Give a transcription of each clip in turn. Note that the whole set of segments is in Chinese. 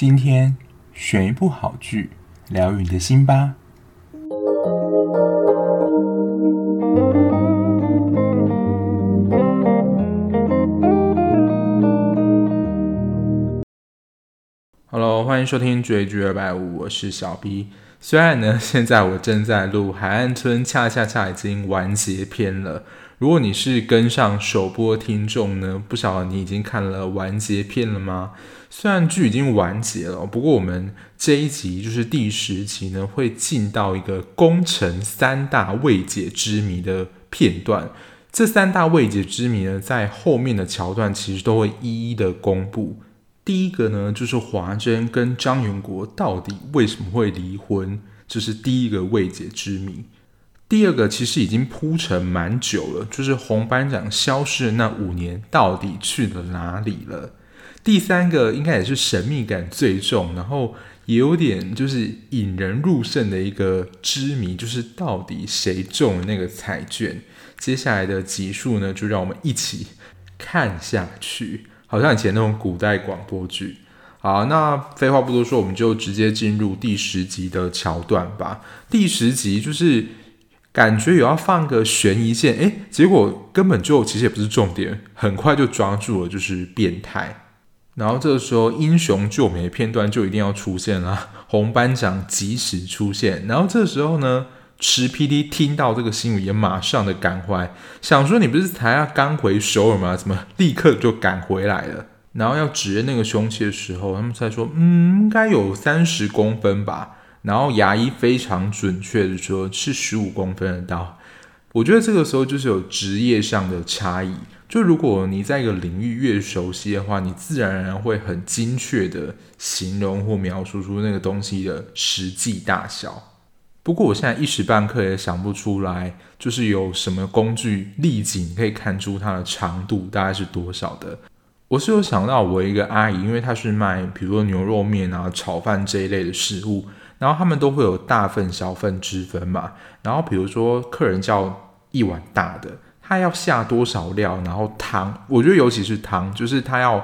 今天选一部好剧，疗愈你的心吧。Hello，欢迎收听追剧二百五，我是小 B。虽然呢，现在我正在录《海岸村恰恰恰》已经完结篇了。如果你是跟上首播听众呢，不晓得你已经看了完结篇了吗？虽然剧已经完结了，不过我们这一集就是第十集呢，会进到一个宫城三大未解之谜的片段。这三大未解之谜呢，在后面的桥段其实都会一一的公布。第一个呢，就是华珍跟张元国到底为什么会离婚，这是第一个未解之谜。第二个其实已经铺陈蛮久了，就是红班长消失的那五年到底去了哪里了。第三个应该也是神秘感最重，然后也有点就是引人入胜的一个之谜，就是到底谁中了那个彩券。接下来的集数呢，就让我们一起看下去。好像以前那种古代广播剧。好，那废话不多说，我们就直接进入第十集的桥段吧。第十集就是感觉有要放个悬疑线，诶，结果根本就其实也不是重点，很快就抓住了，就是变态。然后这个时候英雄救美的片段就一定要出现了，红班长及时出现。然后这时候呢，池 PD 听到这个新闻也马上的赶回来，想说你不是才要刚回首尔吗？怎么立刻就赶回来了？然后要指认那个凶器的时候，他们才说，嗯，应该有三十公分吧。然后牙医非常准确的说，是十五公分的刀。我觉得这个时候就是有职业上的差异。就如果你在一个领域越熟悉的话，你自然而然会很精确的形容或描述出那个东西的实际大小。不过我现在一时半刻也想不出来，就是有什么工具立景可以看出它的长度大概是多少的。我是有想到我一个阿姨，因为她是卖比如说牛肉面啊、炒饭这一类的食物，然后他们都会有大份、小份之分嘛。然后比如说客人叫一碗大的，他要下多少料，然后汤，我觉得尤其是汤，就是他要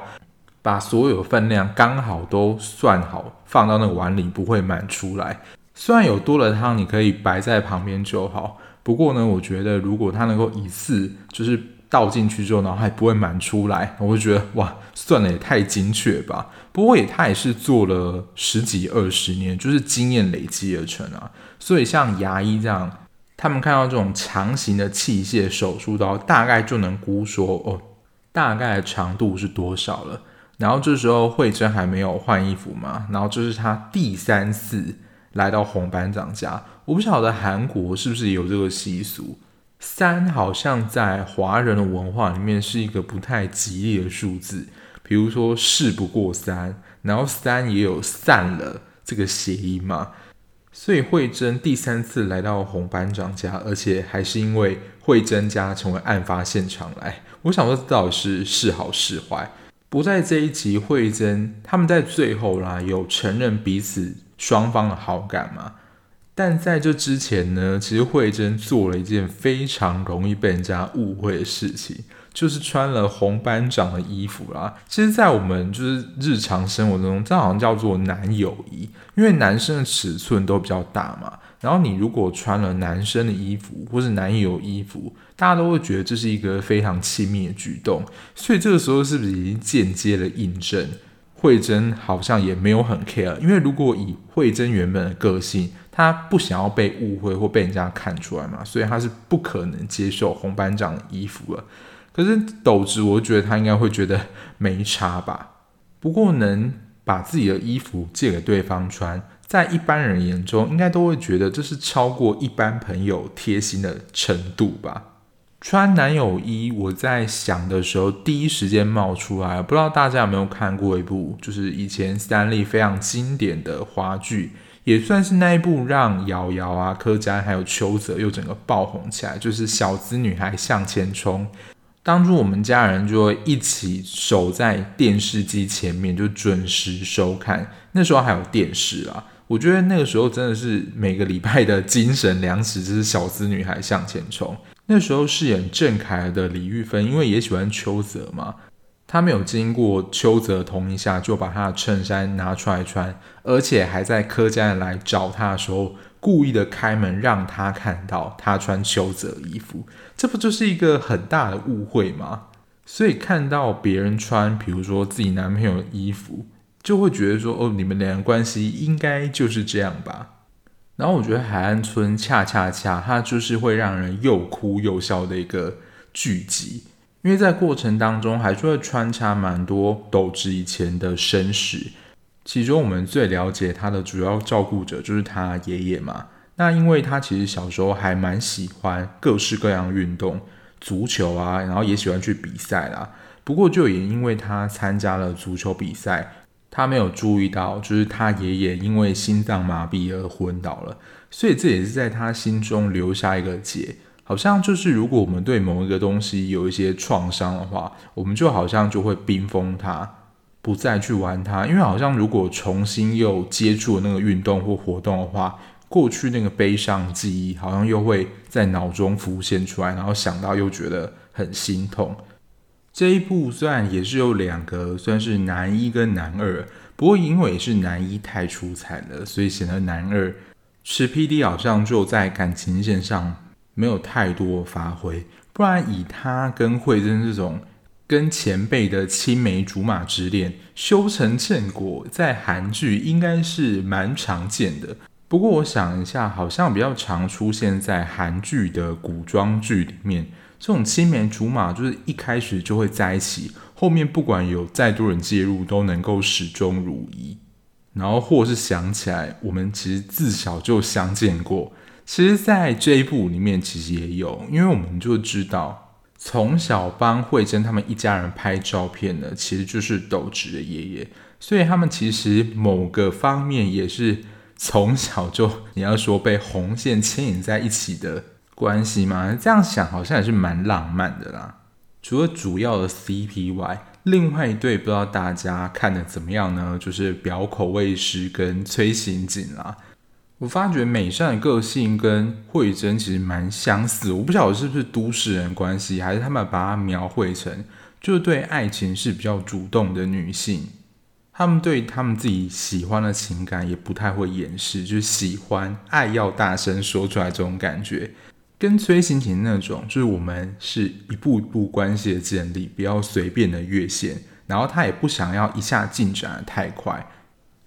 把所有分量刚好都算好，放到那个碗里，不会满出来。虽然有多的汤，你可以摆在旁边就好。不过呢，我觉得如果它能够一次就是倒进去之后，然后还不会满出来，我会觉得哇，算的也太精确吧。不过也他也是做了十几二十年，就是经验累积而成啊。所以像牙医这样，他们看到这种长形的器械手术刀，大概就能估说哦，大概的长度是多少了。然后这时候惠珍还没有换衣服嘛，然后这是他第三次。来到洪班长家，我不晓得韩国是不是有这个习俗。三好像在华人的文化里面是一个不太吉利的数字，比如说事不过三，然后三也有散了这个谐音嘛。所以惠珍第三次来到洪班长家，而且还是因为惠珍家成为案发现场来。我想说到底是是好是坏？不在这一集，惠珍他们在最后啦有承认彼此。双方的好感嘛，但在这之前呢，其实慧珍做了一件非常容易被人家误会的事情，就是穿了红班长的衣服啦。其实，在我们就是日常生活中，这好像叫做男友衣，因为男生的尺寸都比较大嘛。然后你如果穿了男生的衣服或是男友衣服，大家都会觉得这是一个非常亲密的举动。所以这个时候是不是已经间接的印证？慧珍好像也没有很 care，因为如果以慧珍原本的个性，她不想要被误会或被人家看出来嘛，所以她是不可能接受洪班长的衣服了。可是斗直，我觉得他应该会觉得没差吧。不过能把自己的衣服借给对方穿，在一般人眼中，应该都会觉得这是超过一般朋友贴心的程度吧。穿男友衣，我在想的时候，第一时间冒出来，不知道大家有没有看过一部，就是以前三立非常经典的华剧，也算是那一部让瑶瑶啊、柯佳还有邱泽又整个爆红起来，就是《小资女孩向前冲》。当初我们家人就一起守在电视机前面，就准时收看。那时候还有电视啊，我觉得那个时候真的是每个礼拜的精神粮食，就是《小资女孩向前冲》。那时候饰演郑凯儿的李玉芬，因为也喜欢邱泽嘛，他没有经过邱泽同意下就把他的衬衫拿出来穿，而且还在柯佳嬿来找他的时候，故意的开门让他看到他穿邱泽衣服，这不就是一个很大的误会吗？所以看到别人穿，比如说自己男朋友的衣服，就会觉得说，哦，你们两个关系应该就是这样吧。然后我觉得海岸村恰恰恰，它就是会让人又哭又笑的一个剧集，因为在过程当中还是会穿插蛮多斗直以前的身世，其中我们最了解他的主要照顾者就是他爷爷嘛。那因为他其实小时候还蛮喜欢各式各样的运动，足球啊，然后也喜欢去比赛啦。不过就也因为他参加了足球比赛。他没有注意到，就是他爷爷因为心脏麻痹而昏倒了，所以这也是在他心中留下一个结，好像就是如果我们对某一个东西有一些创伤的话，我们就好像就会冰封它，不再去玩它，因为好像如果重新又接触那个运动或活动的话，过去那个悲伤记忆好像又会在脑中浮现出来，然后想到又觉得很心痛。这一部虽然也是有两个，算是男一跟男二，不过因为是男一太出彩了，所以显得男二池 PD 好像就在感情线上没有太多发挥。不然以他跟惠贞这种跟前辈的青梅竹马之恋修成正果，在韩剧应该是蛮常见的。不过我想一下，好像比较常出现在韩剧的古装剧里面。这种青梅竹马就是一开始就会在一起，后面不管有再多人介入，都能够始终如一。然后或是想起来，我们其实自小就相见过。其实，在这一部里面，其实也有，因为我们就知道，从小帮惠珍他们一家人拍照片的，其实就是斗直的爷爷，所以他们其实某个方面也是从小就，你要说被红线牵引在一起的。关系吗？这样想好像也是蛮浪漫的啦。除了主要的 CP 外，另外一对不知道大家看的怎么样呢？就是表口味师跟崔刑警啦。我发觉美善的个性跟惠贞其实蛮相似，我不晓得是不是都市人关系，还是他们把它描绘成就对爱情是比较主动的女性。他们对他们自己喜欢的情感也不太会掩饰，就是喜欢爱要大声说出来这种感觉。跟崔行瑾那种，就是我们是一步一步关系的建立，不要随便的越线，然后他也不想要一下进展的太快，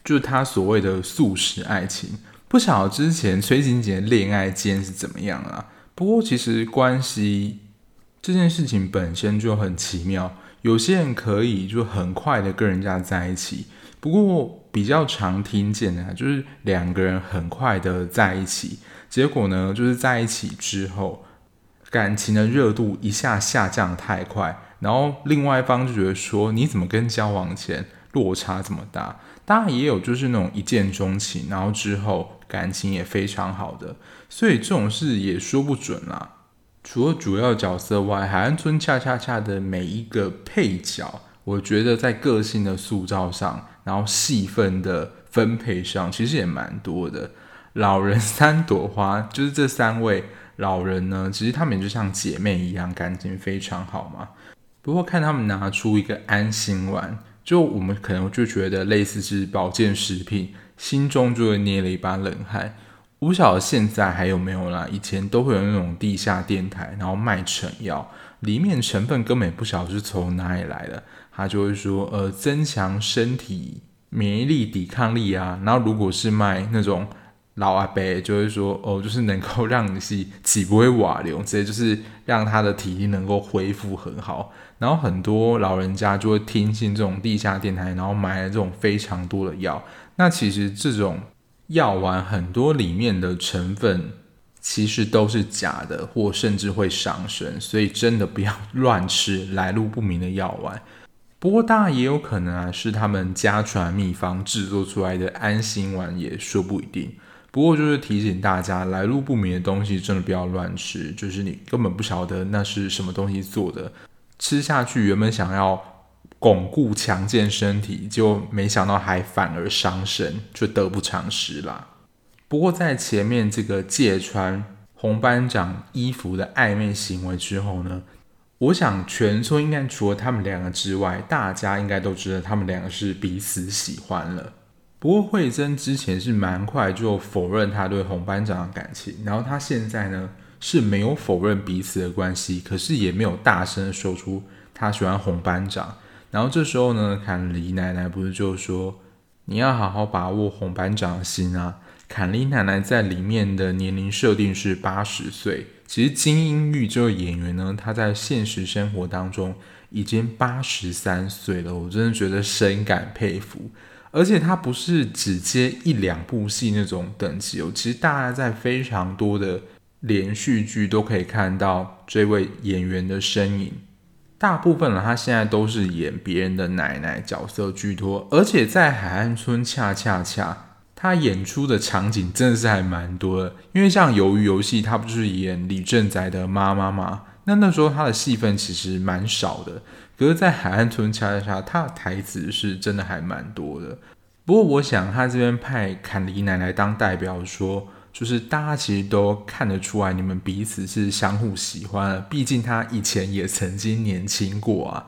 就是他所谓的速食爱情。不晓得之前崔行瑾的恋爱间是怎么样啊？不过其实关系这件事情本身就很奇妙，有些人可以就很快的跟人家在一起，不过比较常听见的，就是两个人很快的在一起。结果呢，就是在一起之后，感情的热度一下下降太快，然后另外一方就觉得说，你怎么跟交往前落差这么大？当然也有就是那种一见钟情，然后之后感情也非常好的，所以这种事也说不准啦。除了主要角色外，海岸村恰恰恰的每一个配角，我觉得在个性的塑造上，然后戏份的分配上，其实也蛮多的。老人三朵花，就是这三位老人呢，其实他们就像姐妹一样，感情非常好嘛。不过看他们拿出一个安心丸，就我们可能就觉得类似是保健食品，心中就会捏了一把冷汗。我不晓得现在还有没有啦，以前都会有那种地下电台，然后卖成药，里面成分根本不晓得是从哪里来的，他就会说呃增强身体免疫力、抵抗力啊。然后如果是卖那种。老阿伯就会说，哦，就是能够让你是体不会瓦流，直接就是让他的体力能够恢复很好。然后很多老人家就会听信这种地下电台，然后买了这种非常多的药。那其实这种药丸很多里面的成分其实都是假的，或甚至会伤身，所以真的不要 乱吃来路不明的药丸。不过当然也有可能啊，是他们家传秘方制作出来的安心丸，也说不一定。不过就是提醒大家，来路不明的东西真的不要乱吃，就是你根本不晓得那是什么东西做的，吃下去原本想要巩固强健身体，就没想到还反而伤身，就得不偿失啦。不过在前面这个借穿红班长衣服的暧昧行为之后呢，我想全村应该除了他们两个之外，大家应该都知道他们两个是彼此喜欢了。不过惠珍之前是蛮快就否认他对洪班长的感情，然后他现在呢是没有否认彼此的关系，可是也没有大声说出他喜欢洪班长。然后这时候呢，坎莉奶奶不是就说：“你要好好把握洪班长的心啊。”坎莉奶奶在里面的年龄设定是八十岁。其实金英玉这个演员呢，她在现实生活当中已经八十三岁了，我真的觉得深感佩服。而且她不是只接一两部戏那种等级哦，其实大家在非常多的连续剧都可以看到这位演员的身影。大部分呢，她现在都是演别人的奶奶角色居多，而且在海岸村恰恰恰。他演出的场景真的是还蛮多的，因为像《鱿鱼游戏》，他不是演李正宰的妈妈吗？那那时候他的戏份其实蛮少的，可是，在海岸村恰恰恰，他的台词是真的还蛮多的。不过，我想他这边派坎迪奶奶当代表说，就是大家其实都看得出来，你们彼此是相互喜欢的。毕竟他以前也曾经年轻过啊。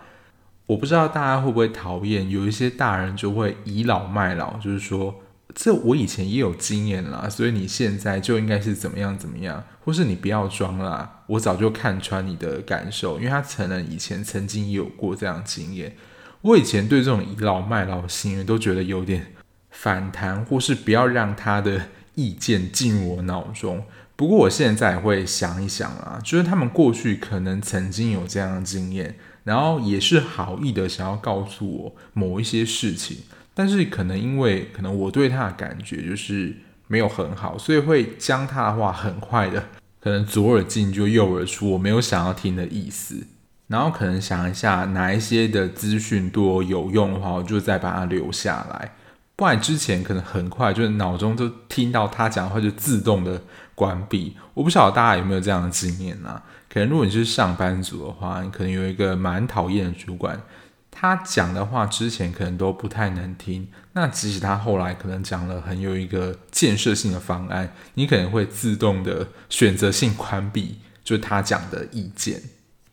我不知道大家会不会讨厌，有一些大人就会倚老卖老，就是说。这我以前也有经验啦，所以你现在就应该是怎么样怎么样，或是你不要装啦，我早就看穿你的感受，因为他承认以前曾经有过这样经验。我以前对这种倚老卖老的行为都觉得有点反弹，或是不要让他的意见进入我脑中。不过我现在会想一想啊，就是他们过去可能曾经有这样的经验，然后也是好意的想要告诉我某一些事情。但是可能因为可能我对他的感觉就是没有很好，所以会将他的话很快的可能左耳进就右耳出，我没有想要听的意思。然后可能想一下哪一些的资讯对我有用的话，我就再把它留下来。不然之前可能很快就是脑中就听到他讲的话就自动的关闭。我不晓得大家有没有这样的经验啊？可能如果你是上班族的话，你可能有一个蛮讨厌的主管。他讲的话之前可能都不太能听，那即使他后来可能讲了很有一个建设性的方案，你可能会自动的选择性关闭，就是他讲的意见。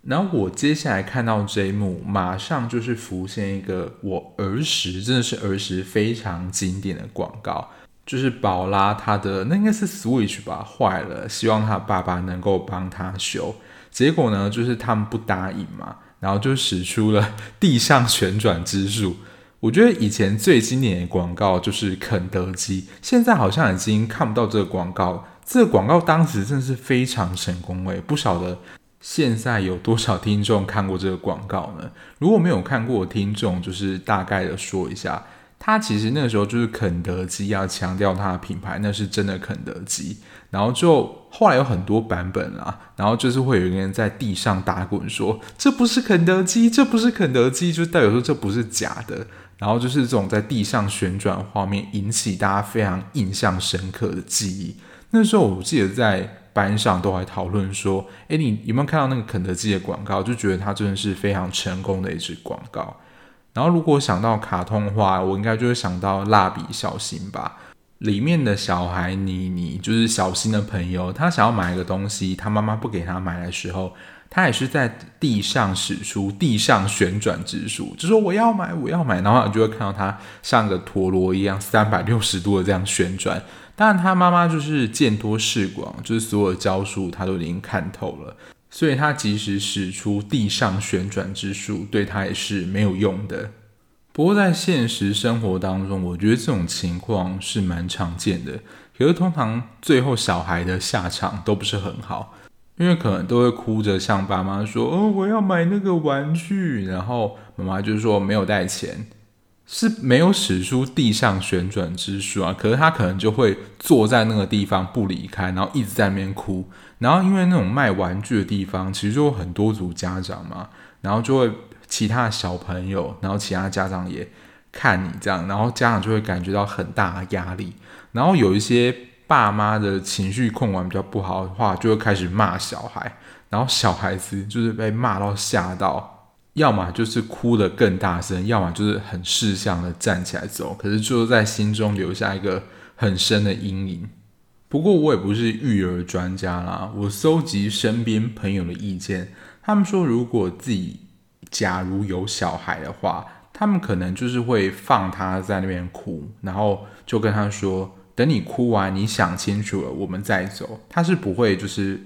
然后我接下来看到这一幕，马上就是浮现一个我儿时真的是儿时非常经典的广告，就是宝拉他的那应该是 Switch 吧，坏了，希望他爸爸能够帮他修，结果呢就是他们不答应嘛。然后就使出了地上旋转之术。我觉得以前最经典的广告就是肯德基，现在好像已经看不到这个广告。这个广告当时真的是非常成功诶，不晓得现在有多少听众看过这个广告呢？如果没有看过听众，就是大概的说一下。他其实那个时候就是肯德基要强调他的品牌，那是真的肯德基。然后就后来有很多版本啦，然后就是会有一个人在地上打滚说：“这不是肯德基，这不是肯德基”，就代表说这不是假的。然后就是这种在地上旋转画面，引起大家非常印象深刻的记忆。那时候我记得在班上都还讨论说：“诶，你有没有看到那个肯德基的广告？”就觉得它真的是非常成功的一支广告。然后，如果想到卡通的话，我应该就会想到蜡笔小新吧。里面的小孩妮妮就是小新的朋友，他想要买一个东西，他妈妈不给他买的时候，他也是在地上使出地上旋转之术，就说我要买，我要买。然后你就会看到他像个陀螺一样，三百六十度的这样旋转。当然，他妈妈就是见多识广，就是所有的招数他都已经看透了。所以他即使使出地上旋转之术，对他也是没有用的。不过在现实生活当中，我觉得这种情况是蛮常见的。可是通常最后小孩的下场都不是很好，因为可能都会哭着向爸妈说：“哦，我要买那个玩具。”然后妈妈就说没有带钱。是没有使出地上旋转之术啊，可是他可能就会坐在那个地方不离开，然后一直在那边哭。然后因为那种卖玩具的地方，其实就有很多组家长嘛，然后就会其他小朋友，然后其他家长也看你这样，然后家长就会感觉到很大的压力。然后有一些爸妈的情绪控管比较不好的话，就会开始骂小孩，然后小孩子就是被骂到吓到。要么就是哭得更大声，要么就是很识相的站起来走，可是就在心中留下一个很深的阴影。不过我也不是育儿专家啦，我搜集身边朋友的意见，他们说，如果自己假如有小孩的话，他们可能就是会放他在那边哭，然后就跟他说：“等你哭完，你想清楚了，我们再走。”他是不会就是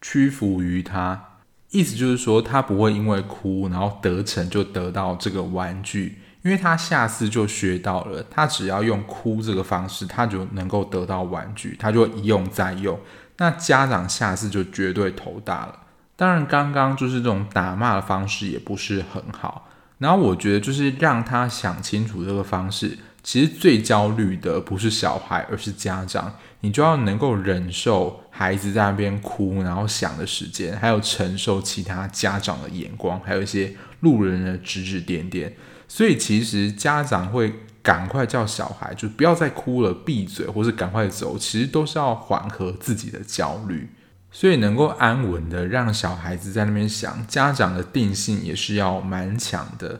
屈服于他，意思就是说，他不会因为哭然后得逞就得到这个玩具。因为他下次就学到了，他只要用哭这个方式，他就能够得到玩具，他就一用再用。那家长下次就绝对头大了。当然，刚刚就是这种打骂的方式也不是很好。然后我觉得就是让他想清楚这个方式，其实最焦虑的不是小孩，而是家长。你就要能够忍受孩子在那边哭，然后想的时间，还有承受其他家长的眼光，还有一些路人的指指点点。所以其实家长会赶快叫小孩，就不要再哭了，闭嘴，或是赶快走，其实都是要缓和自己的焦虑。所以能够安稳的让小孩子在那边想，家长的定性也是要蛮强的。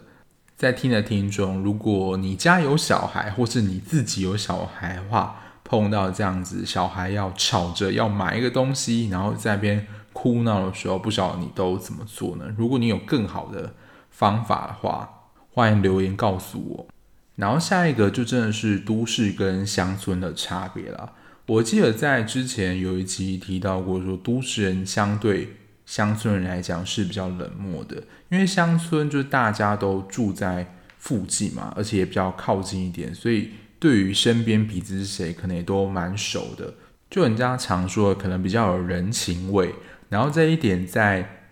在听的听众，如果你家有小孩，或是你自己有小孩的话，碰到这样子小孩要吵着要买一个东西，然后在那边哭闹的时候，不晓得你都怎么做呢？如果你有更好的方法的话，欢迎留言告诉我。然后下一个就真的是都市跟乡村的差别了。我记得在之前有一集提到过，说都市人相对乡村人来讲是比较冷漠的，因为乡村就是大家都住在附近嘛，而且也比较靠近一点，所以对于身边彼此是谁，可能也都蛮熟的。就人家常说的，可能比较有人情味。然后这一点在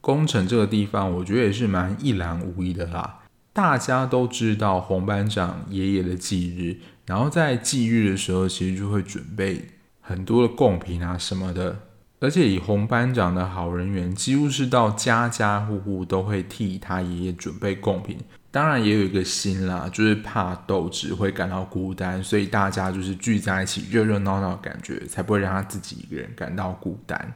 工程这个地方，我觉得也是蛮一览无遗的啦。大家都知道红班长爷爷的忌日，然后在忌日的时候，其实就会准备很多的贡品啊什么的。而且以红班长的好人缘，几乎是到家家户户都会替他爷爷准备贡品。当然也有一个心啦，就是怕斗智会感到孤单，所以大家就是聚在一起，热热闹闹的感觉，才不会让他自己一个人感到孤单。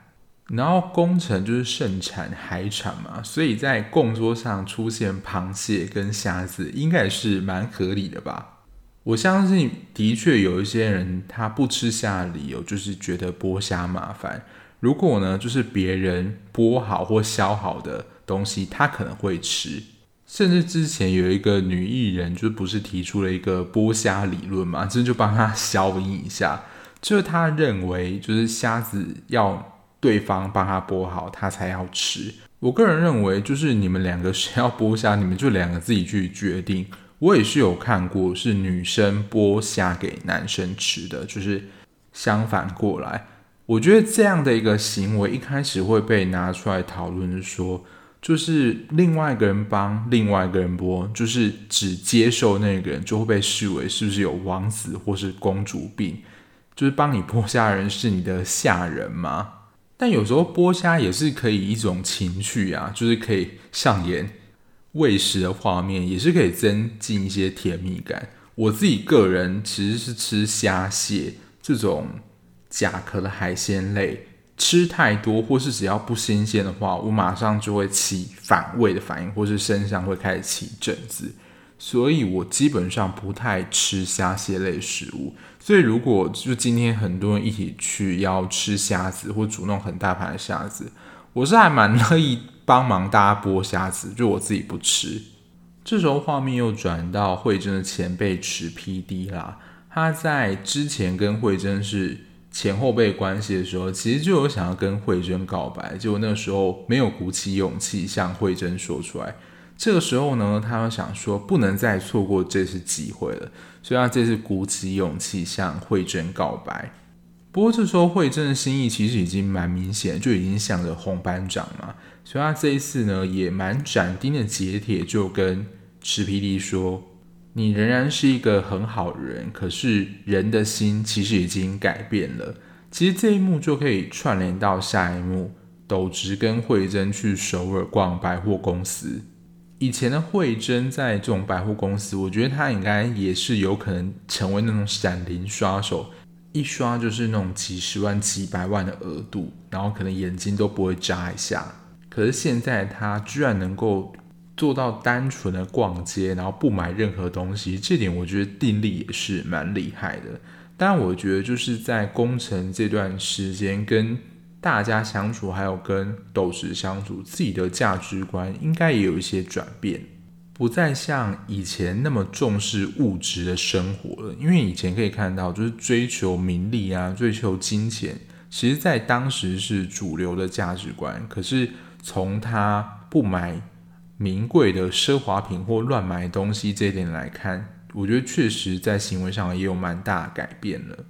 然后工程就是盛产海产嘛，所以在供桌上出现螃蟹跟虾子，应该也是蛮合理的吧？我相信的确有一些人他不吃虾的理由就是觉得剥虾麻烦。如果呢，就是别人剥好或削好的东西，他可能会吃。甚至之前有一个女艺人，就不是提出了一个剥虾理论嘛，这就帮他消一下，就是他认为就是虾子要。对方帮他剥好，他才要吃。我个人认为，就是你们两个谁要剥虾，你们就两个自己去决定。我也是有看过，是女生剥虾给男生吃的，就是相反过来。我觉得这样的一个行为，一开始会被拿出来讨论，说，就是另外一个人帮另外一个人剥，就是只接受那个人就会被视为是不是有王子或是公主病，就是帮你剥虾人是你的下人吗？但有时候剥虾也是可以一种情趣啊，就是可以上演喂食的画面，也是可以增进一些甜蜜感。我自己个人其实是吃虾蟹这种甲壳的海鲜类，吃太多或是只要不新鲜的话，我马上就会起反胃的反应，或是身上会开始起疹子。所以我基本上不太吃虾蟹类食物，所以如果就今天很多人一起去要吃虾子或煮那种很大盘的虾子，我是还蛮乐意帮忙大家剥虾子，就我自己不吃。这时候画面又转到慧珍的前辈池 PD 啦，他在之前跟慧珍是前后辈关系的时候，其实就有想要跟慧珍告白，结果那时候没有鼓起勇气向慧珍说出来。这个时候呢，他又想说不能再错过这次机会了，所以他这次鼓起勇气向慧珍告白。不过这时候慧真的心意其实已经蛮明显，就已经向着红班长嘛，所以他这一次呢也蛮斩钉的截铁，就跟池 PD 说：“你仍然是一个很好人，可是人的心其实已经改变了。”其实这一幕就可以串联到下一幕，斗直跟慧珍去首尔逛百货公司。以前的慧珍在这种百货公司，我觉得她应该也是有可能成为那种闪灵刷手，一刷就是那种几十万、几百万的额度，然后可能眼睛都不会眨一下。可是现在他居然能够做到单纯的逛街，然后不买任何东西，这点我觉得定力也是蛮厉害的。但，我觉得就是在工城这段时间跟大家相处，还有跟斗士相处，自己的价值观应该也有一些转变，不再像以前那么重视物质的生活了。因为以前可以看到，就是追求名利啊，追求金钱，其实在当时是主流的价值观。可是从他不买名贵的奢华品或乱买东西这一点来看，我觉得确实在行为上也有蛮大改变了。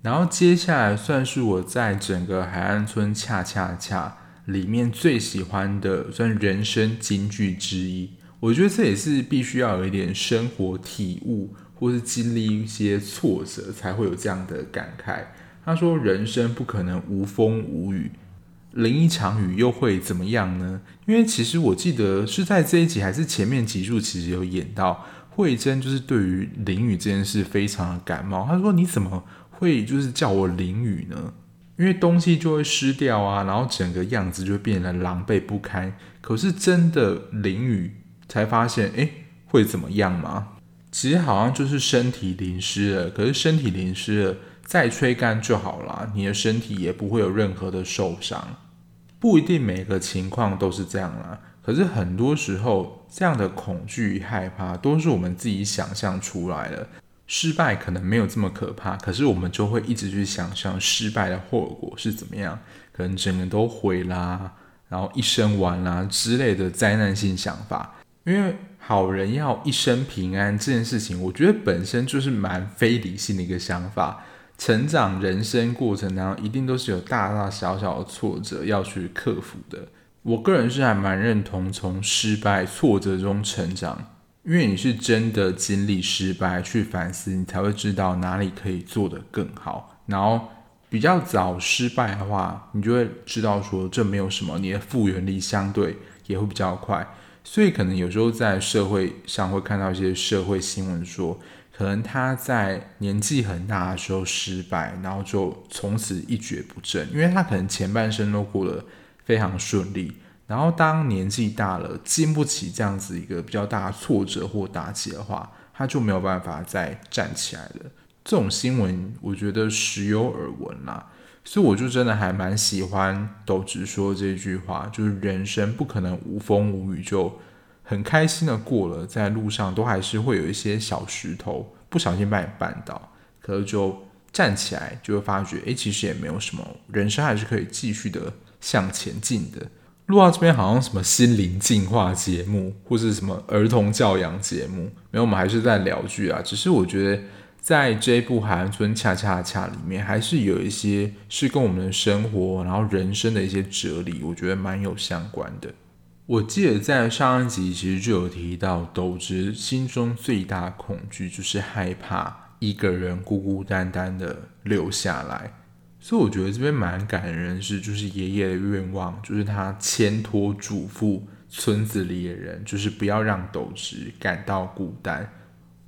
然后接下来算是我在整个海岸村恰恰恰里面最喜欢的，算人生金句之一。我觉得这也是必须要有一点生活体悟，或是经历一些挫折，才会有这样的感慨。他说：“人生不可能无风无雨，淋一场雨又会怎么样呢？”因为其实我记得是在这一集还是前面集数，其实有演到慧珍，就是对于淋雨这件事非常的感冒。他说：“你怎么？”会就是叫我淋雨呢，因为东西就会湿掉啊，然后整个样子就变得狼狈不堪。可是真的淋雨才发现，诶，会怎么样吗？其实好像就是身体淋湿了，可是身体淋湿了再吹干就好了，你的身体也不会有任何的受伤。不一定每个情况都是这样啦，可是很多时候这样的恐惧与害怕都是我们自己想象出来的。失败可能没有这么可怕，可是我们就会一直去想象失败的后果是怎么样，可能整个都毁啦，然后一生完啦之类的灾难性想法。因为好人要一生平安这件事情，我觉得本身就是蛮非理性的一个想法。成长人生过程当中，一定都是有大大小小的挫折要去克服的。我个人是还蛮认同从失败挫折中成长。因为你是真的经历失败去反思，你才会知道哪里可以做得更好。然后比较早失败的话，你就会知道说这没有什么，你的复原力相对也会比较快。所以可能有时候在社会上会看到一些社会新闻说，可能他在年纪很大的时候失败，然后就从此一蹶不振，因为他可能前半生都过得非常顺利。然后，当年纪大了，经不起这样子一个比较大的挫折或打击的话，他就没有办法再站起来了。这种新闻，我觉得时有耳闻啦。所以，我就真的还蛮喜欢斗直说这句话，就是人生不可能无风无雨，就很开心的过了。在路上都还是会有一些小石头不小心把你绊倒，可是就站起来，就会发觉，诶，其实也没有什么，人生还是可以继续的向前进的。录到这边好像什么心灵净化节目，或是什么儿童教养节目，没有，我们还是在聊剧啊。只是我觉得在这一部《海岸村恰恰恰》里面，还是有一些是跟我们的生活，然后人生的一些哲理，我觉得蛮有相关的。我记得在上一集其实就有提到，斗直心中最大的恐惧就是害怕一个人孤孤单单的留下来。所以我觉得这边蛮感人的是，就是爷爷的愿望，就是他牵托嘱咐村子里的人，就是不要让斗直感到孤单，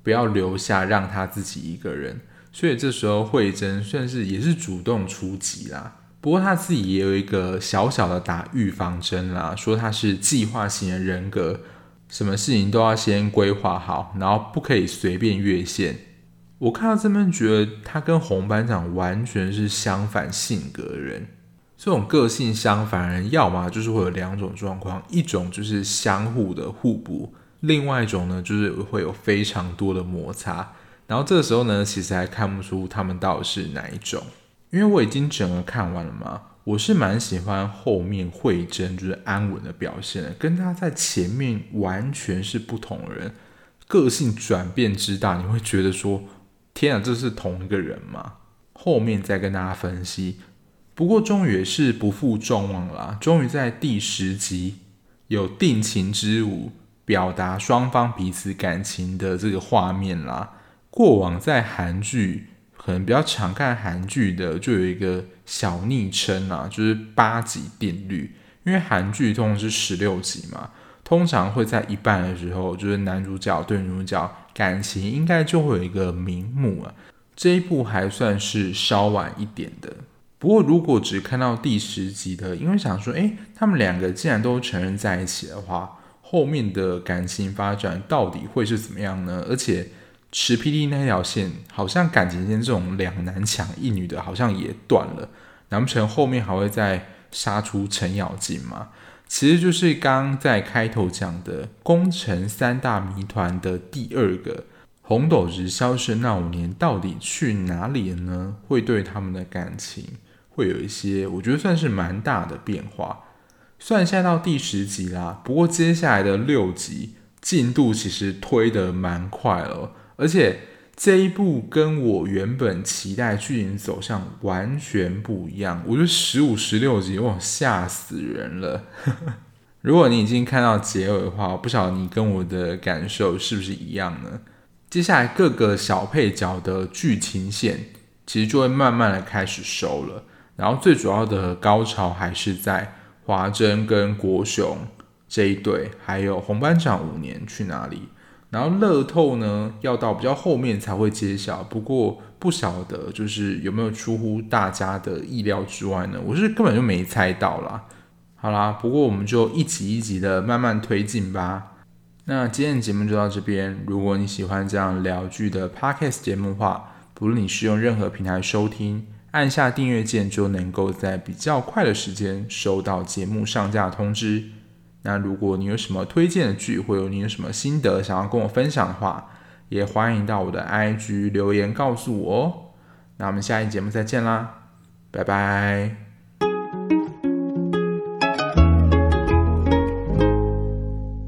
不要留下让他自己一个人。所以这时候慧珍算是也是主动出击啦，不过他自己也有一个小小的打预防针啦，说他是计划型的人格，什么事情都要先规划好，然后不可以随便越线。我看到这边，觉得他跟洪班长完全是相反性格的人。这种个性相反人，要么就是会有两种状况：一种就是相互的互补，另外一种呢，就是会有非常多的摩擦。然后这个时候呢，其实还看不出他们到底是哪一种。因为我已经整个看完了嘛，我是蛮喜欢后面慧珍就是安稳的表现的，跟他在前面完全是不同人，个性转变之大，你会觉得说。天啊，这是同一个人吗？后面再跟大家分析。不过终于也是不负众望啦，终于在第十集有定情之舞，表达双方彼此感情的这个画面啦。过往在韩剧可能比较常看韩剧的，就有一个小昵称啊，就是八集定律。因为韩剧通常是十六集嘛，通常会在一半的时候，就是男主角对女主角。感情应该就会有一个明目啊，这一部还算是稍晚一点的。不过如果只看到第十集的，因为想说，诶，他们两个既然都承认在一起的话，后面的感情发展到底会是怎么样呢？而且持 PD 那条线，好像感情线这种两男抢一女的，好像也断了。难不成后面还会再杀出程咬金吗？其实就是刚刚在开头讲的宫城三大谜团的第二个，红斗直消失那五年到底去哪里了呢？会对他们的感情会有一些，我觉得算是蛮大的变化。虽然现在到第十集啦，不过接下来的六集进度其实推得蛮快了，而且。这一部跟我原本期待剧情走向完全不一样，我觉得十五、十六集哇，吓死人了！如果你已经看到结尾的话，我不晓得你跟我的感受是不是一样呢？接下来各个小配角的剧情线其实就会慢慢的开始收了，然后最主要的高潮还是在华珍跟国雄这一对，还有红班长五年去哪里？然后乐透呢，要到比较后面才会揭晓。不过不晓得就是有没有出乎大家的意料之外呢？我是根本就没猜到啦。好啦，不过我们就一集一集的慢慢推进吧。那今天的节目就到这边。如果你喜欢这样聊剧的 Podcast 节目的话，不论你是用任何平台收听，按下订阅键就能够在比较快的时间收到节目上架通知。那如果你有什么推荐的剧，或有你有什么心得想要跟我分享的话，也欢迎到我的 IG 留言告诉我哦。那我们下一节目再见啦，拜拜。